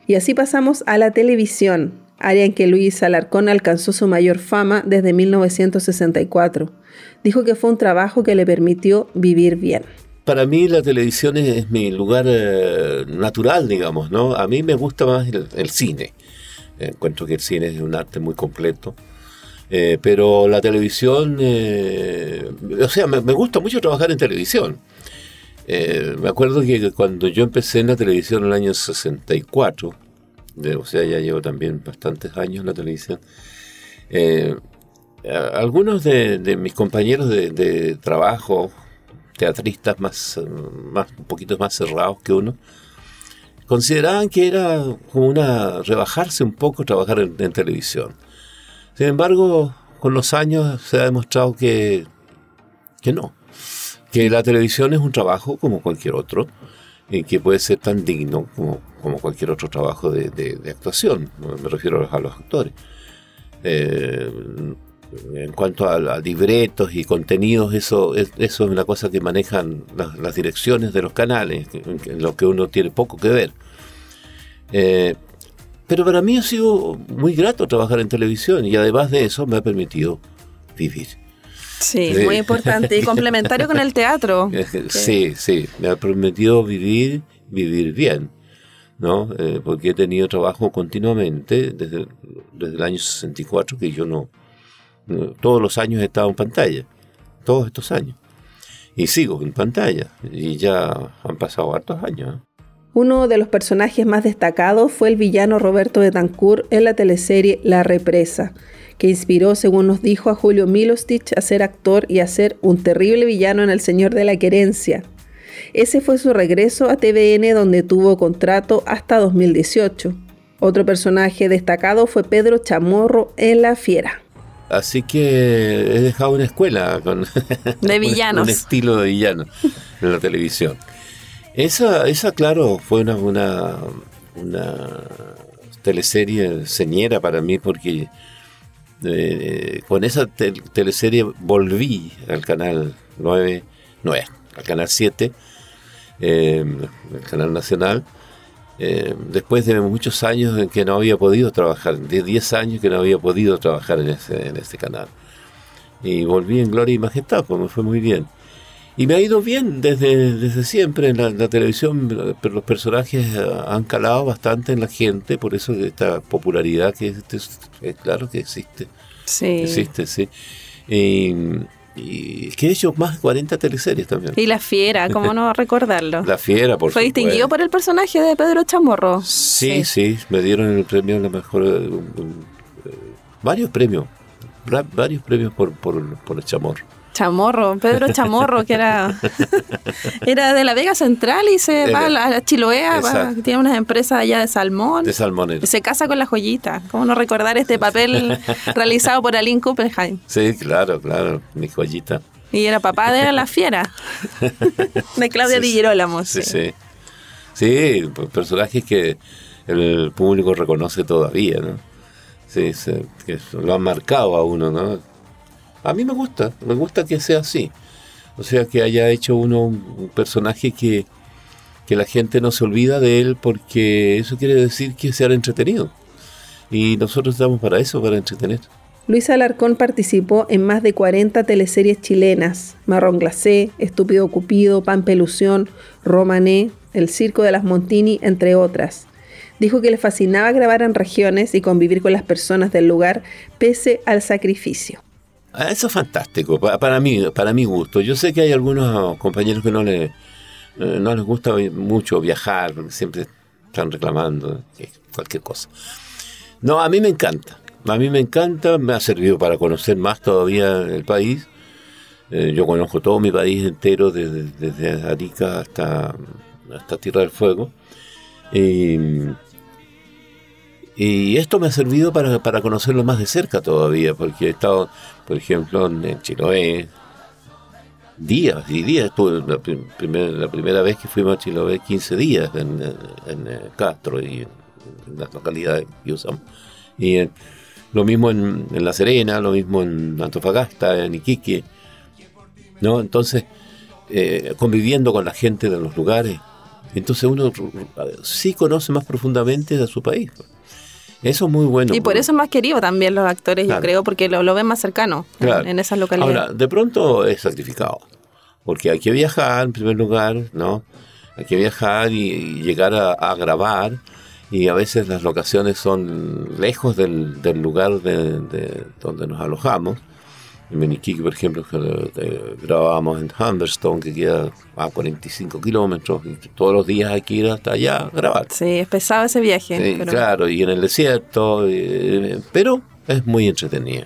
Y así pasamos a la televisión, área en que Luis Alarcón alcanzó su mayor fama desde 1964. Dijo que fue un trabajo que le permitió vivir bien para mí la televisión es, mi lugar eh, natural, digamos, ¿no? A mí me gusta más el, cine. Encuentro que el cine es un arte muy completo. Eh, pero la televisión, eh, o sea, me, gusta mucho trabajar en televisión. me acuerdo que cuando yo empecé en la televisión en el año 64, o sea, ya llevo también bastantes años en la televisión, algunos de, mis compañeros de trabajo, teatristas más, más, un poquito más cerrados que uno, consideraban que era como una rebajarse un poco trabajar en, televisión. Sin embargo, con los años se ha demostrado que, que no, que la televisión es un trabajo como cualquier otro y que puede ser tan digno como, como cualquier otro trabajo de, de, actuación, me refiero a los actores. Eh, en cuanto a, libretos y contenidos, eso es, eso es una cosa que manejan las, direcciones de los canales, en lo que uno tiene poco que ver. Eh, pero para mí ha sido muy grato trabajar en televisión y además de eso me ha permitido vivir. Sí, muy importante y complementario con el teatro. *laughs* Sí, sí, me ha permitido vivir, vivir bien, ¿no? Eh, porque he tenido trabajo continuamente desde, desde el año 64 que yo no, todos los años he estado en pantalla, todos estos años. Y sigo en pantalla, y ya han pasado hartos años. ¿eh? Uno de los personajes más destacados fue el villano Roberto Betancourt en la teleserie La Represa, que inspiró, según nos dijo, a Julio Milostich a ser actor y a ser un terrible villano en El Señor de la Querencia. Ese fue su regreso a TVN donde tuvo contrato hasta 2018. Otro personaje destacado fue Pedro Chamorro en La Fiera. Así que he dejado una escuela con *laughs* de villanos. un, estilo de villano en la televisión. Esa, esa claro, fue una, una, una teleserie señera para mí porque eh, con esa teleserie volví al canal 9, 9 al canal 7, eh, el canal nacional, eh, después de muchos años en que no había podido trabajar, de 10 años que no había podido trabajar en este, en este canal. Y volví en Gloria y Majestad, pues me fue muy bien. Y me ha ido bien desde, desde siempre en la, televisión, pero los personajes han calado bastante en la gente, por eso esta popularidad que es, claro que existe. Sí. Existe, sí. Y, y que he hecho más de 40 teleseries también. Y La Fiera, ¿cómo no recordarlo? *laughs* La Fiera, por Fue distinguido por el personaje de Pedro Chamorro. Sí, sí, me dieron el premio a la mejor... Eh, eh, varios premios, varios premios por, por, por el Chamorro. Chamorro, Pedro Chamorro, que era, *laughs* era de la Vega Central y se va a la, Chiloea, tiene unas empresas allá de salmón. De salmón. Se casa con la joyita. ¿Cómo no recordar este papel *laughs* realizado por Aline Kuppenheim? Sí, claro, claro, mi joyita. Y era papá de La Fiera, de Claudia sí, Di Girolamo. Sí, sí. Sí, personajes que el público reconoce todavía, ¿no? Sí, que lo han marcado a uno, ¿no? A mí me gusta, me gusta que sea así. O sea, que haya hecho uno un personaje que, que la gente no se olvida de él porque eso quiere decir que se ha entretenido. Y nosotros estamos para eso, para entretener. Luis Alarcón participó en más de 40 teleseries chilenas, Marrón Glacé, Estúpido Cupido, Pan Pelusión, Romané, El Circo de las Montini, entre otras. Dijo que le fascinaba grabar en regiones y convivir con las personas del lugar pese al sacrificio. Ah, eso es fantástico, para, mí, para mi gusto. Yo sé que hay algunos compañeros que no, le, eh, no les gusta mucho viajar, siempre están reclamando cualquier cosa. No, a mí me encanta. A mí me encanta, me ha servido para conocer más todavía el país. Eh, yo conozco todo mi país entero, desde, desde Arica hasta, hasta Tierra del Fuego. Y esto me ha servido para, para conocerlo más de cerca todavía, porque he estado, por ejemplo, en Chiloé, días y días. Estuve la, la primera vez que fuimos a Chiloé, 15 días en, en, eh, Castro y en, las localidades que usamos. Y eh, lo mismo en, en, La Serena, lo mismo en Antofagasta, en Iquique. ¿no? Entonces, eh, conviviendo con la gente de los lugares, entonces uno sí conoce más profundamente a su país. Eso es muy bueno. Y por eso es más querido también los actores, yo creo, porque lo, ven más cercano en, esas localidades. Ahora, de pronto es sacrificado, porque hay que viajar en primer lugar, ¿no? Hay que viajar y, llegar a, grabar, y a veces las locaciones son lejos del, lugar de, donde nos alojamos en Meniquique, por ejemplo, que grabábamos en Humberstone, que queda a 45 kilómetros, y todos los días hay que ir hasta allá a grabar. Sí, es pesado ese viaje. Sí, claro, y en el desierto, pero es muy entretenido.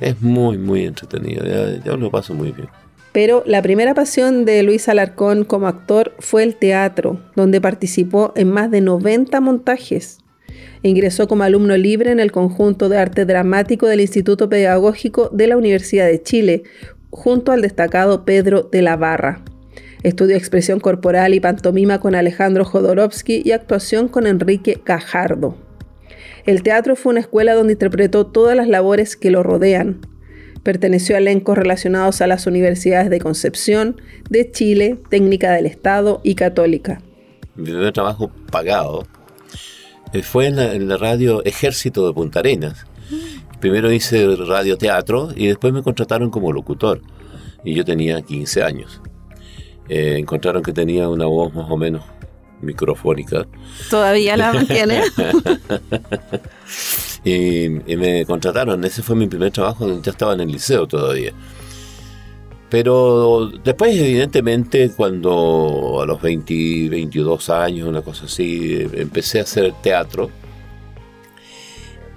Es muy, muy entretenido. Ya, ya lo paso muy bien. Pero la primera pasión de Luis Alarcón como actor fue el teatro, donde participó en más de 90 montajes. Ingresó como alumno libre en el conjunto de arte dramático del Instituto Pedagógico de la Universidad de Chile, junto al destacado Pedro de la Barra. Estudió expresión corporal y pantomima con Alejandro Jodorowsky y actuación con Enrique Cajardo. El teatro fue una escuela donde interpretó todas las labores que lo rodean. Perteneció a elencos relacionados a las universidades de Concepción, de Chile, Técnica del Estado y Católica. Mi primer trabajo pagado fue en la, radio Ejército de Punta Arenas. Primero hice radioteatro y después me contrataron como locutor. Y yo tenía 15 años. Eh, encontraron que tenía una voz más o menos microfónica. Todavía la *laughs* mantiene. y, y, me contrataron. Ese fue mi primer trabajo. Ya estaba en el liceo todavía. Pero después, evidentemente, cuando a los 20, 22 años, una cosa así, empecé a hacer teatro.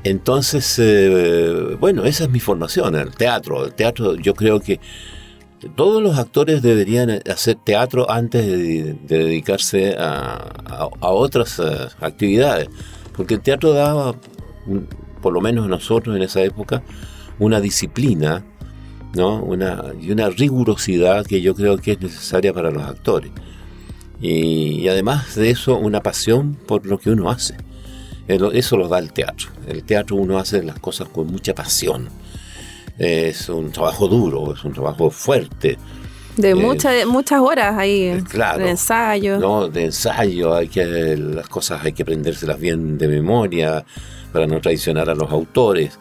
Entonces, eh, bueno, esa es mi formación, el teatro. El teatro, yo creo que todos los actores deberían hacer teatro antes de, dedicarse a, otras eh, actividades. Porque el teatro daba, por lo menos nosotros en esa época, una disciplina ¿no? Una, y una rigurosidad que yo creo que es necesaria para los actores. Y, además de eso, una pasión por lo que uno hace. Eso lo da el teatro. El teatro uno hace las cosas con mucha pasión. Es un trabajo duro, es un trabajo fuerte. De muchas muchas horas ahí de ensayo. No, de ensayo, hay que las cosas hay que aprendérselas bien de memoria para no traicionar a los autores.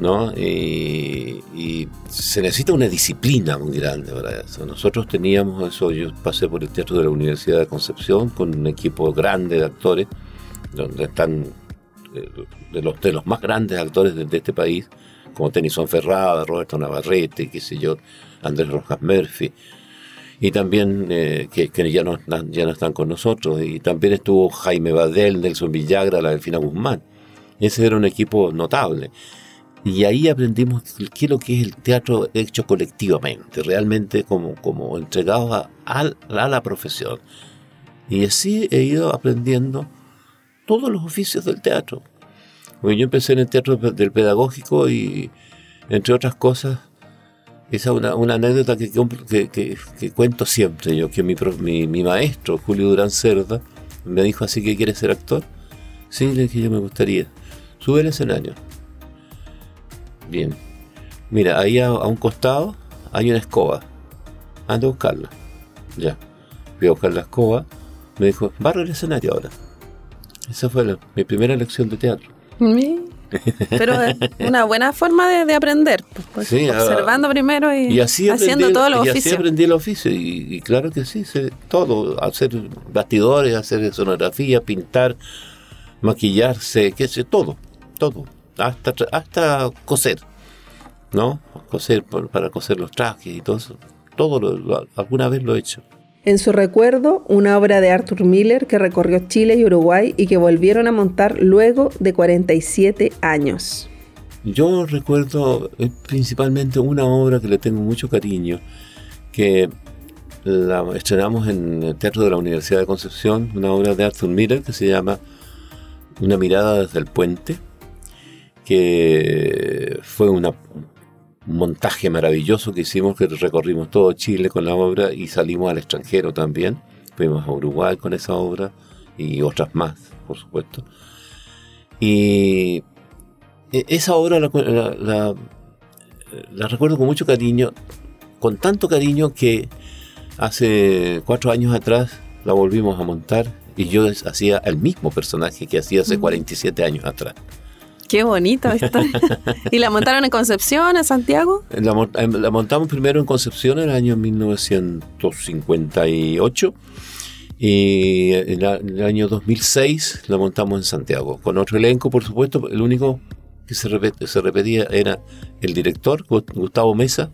¿No? Y, se necesita una disciplina muy grande para eso. Nosotros teníamos eso, yo pasé por el Teatro de la Universidad de Concepción con un equipo grande de actores, donde están eh, de los, de los más grandes actores de, este país, como Tennyson Ferrada, Roberto Navarrete, qué sé yo, Andrés Rojas Murphy, y también eh, que, ya, no, ya no están con nosotros, y también estuvo Jaime Badel, Nelson Villagra, la Delfina Guzmán. Ese era un equipo notable. Y ahí aprendimos qué es lo que es el teatro hecho colectivamente, realmente como, como entregado a, a, la profesión. Y así he ido aprendiendo todos los oficios del teatro. Porque yo empecé en el teatro del pedagógico y, entre otras cosas, esa es una, una anécdota que, que, que, cuento siempre yo, que mi, mi, mi, maestro, Julio Durán Cerda, me dijo así que quieres ser actor. Sí, le dije yo me gustaría. Sube al escenario. Bien. Mira, ahí a, un costado hay una escoba. Anda a buscarla. Ya. Voy a buscar la escoba. Me dijo, barra el escenario ahora. Esa fue mi primera lección de teatro. Pero una buena forma de, aprender, pues, pues ah, observando primero y, haciendo todo los oficios. Y así aprendí el oficio, y, claro que sí, todo, hacer bastidores, hacer sonografía, pintar, maquillarse, qué sé, todo, todo hasta, hasta coser, ¿no? Coser para coser los trajes y todo eso. Todo alguna vez lo he hecho. En su recuerdo, una obra de Arthur Miller que recorrió Chile y Uruguay y que volvieron a montar luego de 47 años. Yo recuerdo eh, principalmente una obra que le tengo mucho cariño, que la estrenamos en el Teatro de la Universidad de Concepción, una obra de Arthur Miller que se llama Una mirada desde el puente, que fue un montaje maravilloso que hicimos, que recorrimos todo Chile con la obra y salimos al extranjero también. Fuimos a Uruguay con esa obra y otras más, por supuesto. Y e, esa obra la, recuerdo con mucho cariño, con tanto cariño que hace cuatro años atrás la volvimos a montar y yo hacía el mismo personaje que hacía hace 47 años atrás. Qué bonito esto. *laughs* ¿Y la montaron en Concepción, en Santiago? La, montamos primero en Concepción en el año 1958 y en, el año 2006 la montamos en Santiago, con otro elenco, por supuesto. El único que se, se repetía era el director, Gustavo Mesa,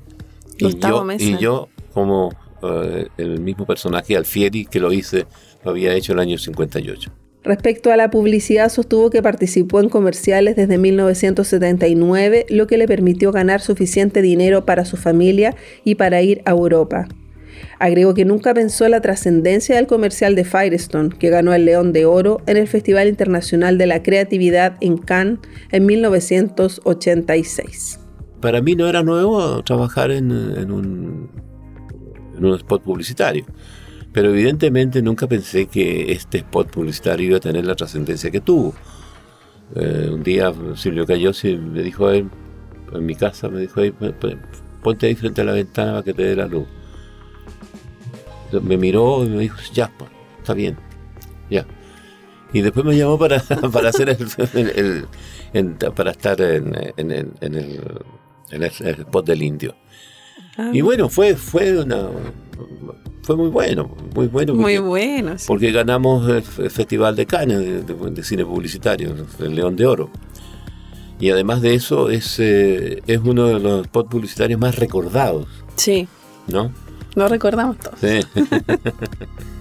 y, yo, y yo como eh, el mismo personaje Alfieri que lo hice, lo había hecho en el año 58. Respecto a la publicidad, sostuvo que participó en comerciales desde 1979, lo que le permitió ganar suficiente dinero para su familia y para ir a Europa. Agregó que nunca pensó la trascendencia del comercial de Firestone, que ganó el León de Oro en el Festival Internacional de la Creatividad en Cannes en 1986. Para mí no era nuevo trabajar en, un, en un spot publicitario. Pero evidentemente nunca pensé que este spot publicitario iba a tener la trascendencia que tuvo. Eh, un día Silvio Cayosi me dijo a él, en mi casa, me dijo, ponte ahí frente a la ventana para que te dé la luz. Me miró y me dijo, ya, pues, está bien, ya. Y después me llamó para, *laughs* para hacer el, para estar en, en, en el spot del indio. Ah. Y bueno, fue, fue una fue muy bueno, muy bueno. muy bueno. Porque ganamos el Festival de Cannes de, cine publicitario, el León de Oro. Y además de eso, es, eh, es uno de los spots publicitarios más recordados. Sí. ¿No? Lo recordamos todos. Sí. *laughs*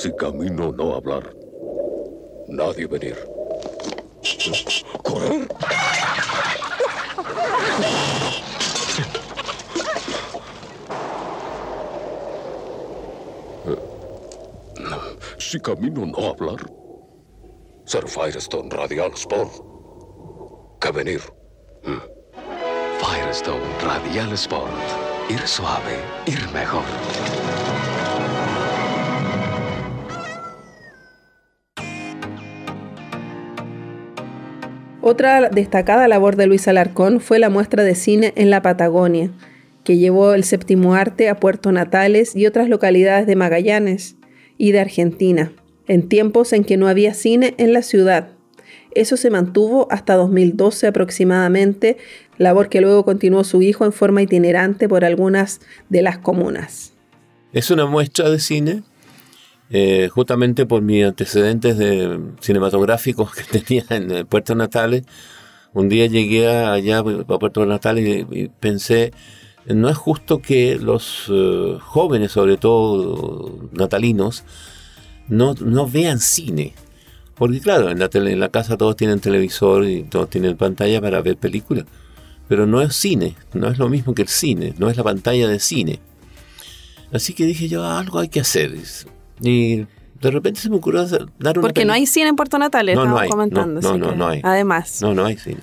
Si camino no hablar, nadie venir. ¿Correr? Si camino no hablar, ser Firestone Radial Sport. Que venir. Firestone Radial Sport. Ir suave, ir mejor. Otra destacada labor de Luis Alarcón fue la muestra de cine en la Patagonia, que llevó el séptimo arte a Puerto Natales y otras localidades de Magallanes y de Argentina, en tiempos en que no había cine en la ciudad. Eso se mantuvo hasta 2012 aproximadamente, labor que luego continuó su hijo en forma itinerante por algunas de las comunas. Es una muestra de cine eh, justamente por mis antecedentes de cinematográficos que *laughs* tenía en Puerto Natales, un día llegué allá a Puerto Natales y, pensé, no es justo que los eh, jóvenes, sobre todo natalinos, no, no vean cine. Porque claro, en la, en la casa todos tienen televisor y todos tienen pantalla para ver películas. Pero no es cine, no es lo mismo que el cine, no es la pantalla de cine. Así que dije yo, algo hay que hacer. Y de repente se me ocurrió dar una Porque no hay cine en Puerto Natales, no, no hay, comentando. No, no, no, hay. Además. No, no hay cine.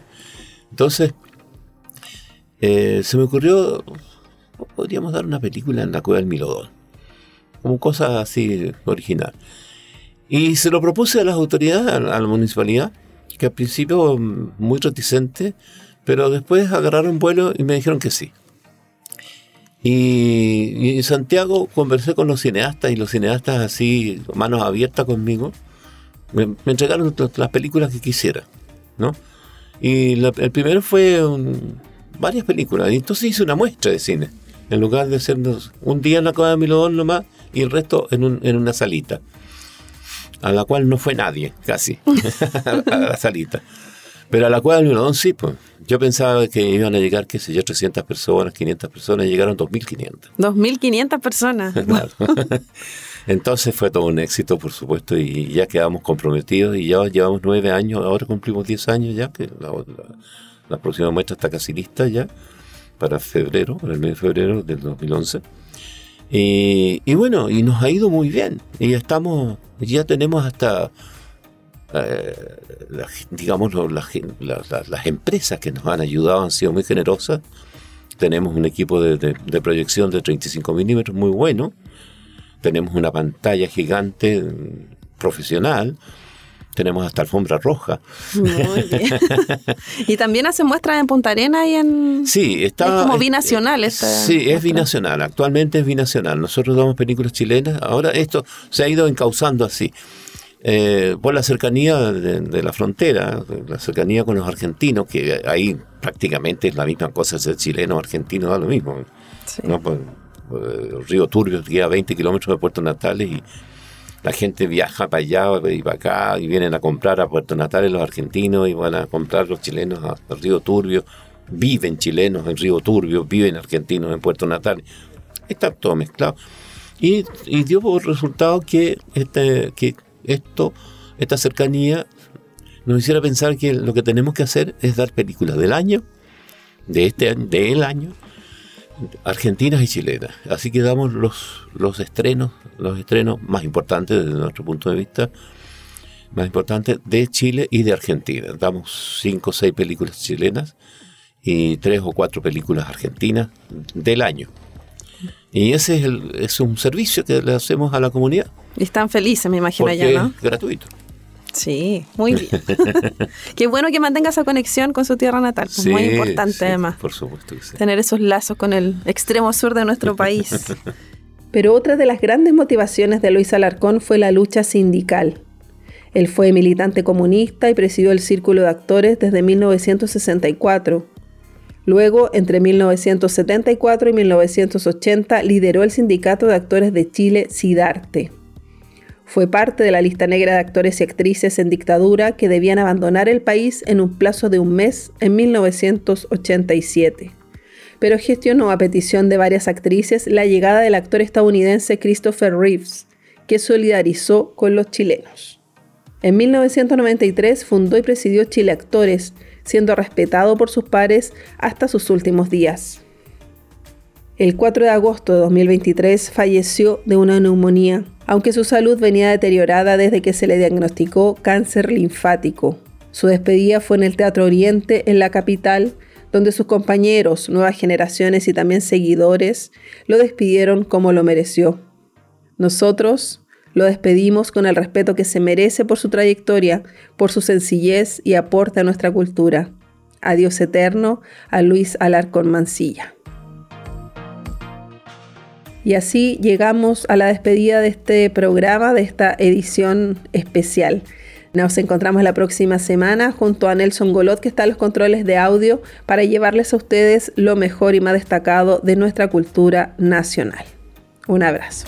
Entonces, eh, se me ocurrió, podríamos dar una película en la cueva del Milodón. Como cosa así original. Y se lo propuse a las autoridades, a la municipalidad, que al principio mm, muy reticente, pero después agarraron vuelo y me dijeron que sí. Y, en Santiago conversé con los cineastas y los cineastas así, manos abiertas conmigo, me, entregaron las películas que quisiera, ¿no? Y el primero fue varias películas, y entonces hice una muestra de cine, en lugar de hacernos un día en la Cueva de Milodón nomás y el resto en, en una salita, a la cual no fue nadie, casi, *laughs* a la salita. Pero a la Cueva del Milodón sí, pues. Yo pensaba que iban a llegar, qué sé yo, 300 personas, 500 personas, y llegaron 2.500. 2.500 personas. *laughs* Entonces fue todo un éxito, por supuesto, y ya quedamos comprometidos y ya llevamos nueve años, ahora cumplimos 10 años ya, que la, próxima muestra está casi lista ya, para febrero, para el mes de febrero del 2011. Y, y bueno, y nos ha ido muy bien, y ya estamos, ya tenemos hasta eh, digamos, las, empresas que nos han ayudado han sido muy generosas. Tenemos un equipo de, proyección de 35 milímetros muy bueno. Tenemos una pantalla gigante mm, profesional. Tenemos hasta alfombra roja. *laughs* y también hace muestras en Punta Arena y en... Sí, está... Es como binacional. sí, es binacional. Actualmente es binacional. Nosotros damos películas chilenas. Ahora esto se ha ido encauzando así. Eh, por la cercanía de, la frontera, la cercanía con los argentinos, que ahí prácticamente es la misma cosa, ser chileno o argentino da lo mismo. ¿no? Pues, eh, Río Turbio queda a 20 kilómetros de Puerto Natales y la gente viaja para allá y para acá y vienen a comprar a Puerto Natales los argentinos y van a comprar los chilenos a, Río Turbio. Viven chilenos en Río Turbio, viven argentinos en Puerto Natales. Está todo mezclado. Y, y dio por resultado que, este, que esto, esta cercanía, nos hiciera pensar que lo que tenemos que hacer es dar películas del año, de este año, del año, argentinas y chilenas. Así que damos los, los estrenos, los estrenos más importantes desde nuestro punto de vista, más importantes de Chile y de Argentina. Damos cinco o seis películas chilenas y tres o cuatro películas argentinas del año. Y ese es, es un servicio que le hacemos a la comunidad. Y están felices, me imagino Porque ya, ¿no? es gratuito. Sí, muy bien. *laughs* Qué bueno que mantenga esa conexión con su tierra natal. pues, muy Sí, importante sí, además. Por supuesto que sí. Tener esos lazos con el extremo sur de nuestro país. *laughs* Pero otra de las grandes motivaciones de Luis Alarcón fue la lucha sindical. Él fue militante comunista y presidió el Círculo de Actores desde 1964. Luego, entre 1974 y 1980, lideró el Sindicato de Actores de Chile, SIDARTE. Fue parte de la lista negra de actores y actrices en dictadura que debían abandonar el país en un plazo de un mes en 1987. Pero gestionó a petición de varias actrices la llegada del actor estadounidense Christopher Reeves, que solidarizó con los chilenos. En 1993 fundó y presidió Chile Actores, siendo respetado por sus pares hasta sus últimos días. El 4 de agosto de 2023 falleció de una neumonía, aunque su salud venía deteriorada desde que se le diagnosticó cáncer linfático. Su despedida fue en el Teatro Oriente, en la capital, donde sus compañeros, nuevas generaciones y también seguidores lo despidieron como lo mereció. Nosotros lo despedimos con el respeto que se merece por su trayectoria, por su sencillez y aporte a nuestra cultura. Adiós eterno a Luis Alarcón Mancilla. Y así llegamos a la despedida de este programa, de esta edición especial. Nos encontramos la próxima semana junto a Nelson Golot, que está en los controles de audio, para llevarles a ustedes lo mejor y más destacado de nuestra cultura nacional. Un abrazo.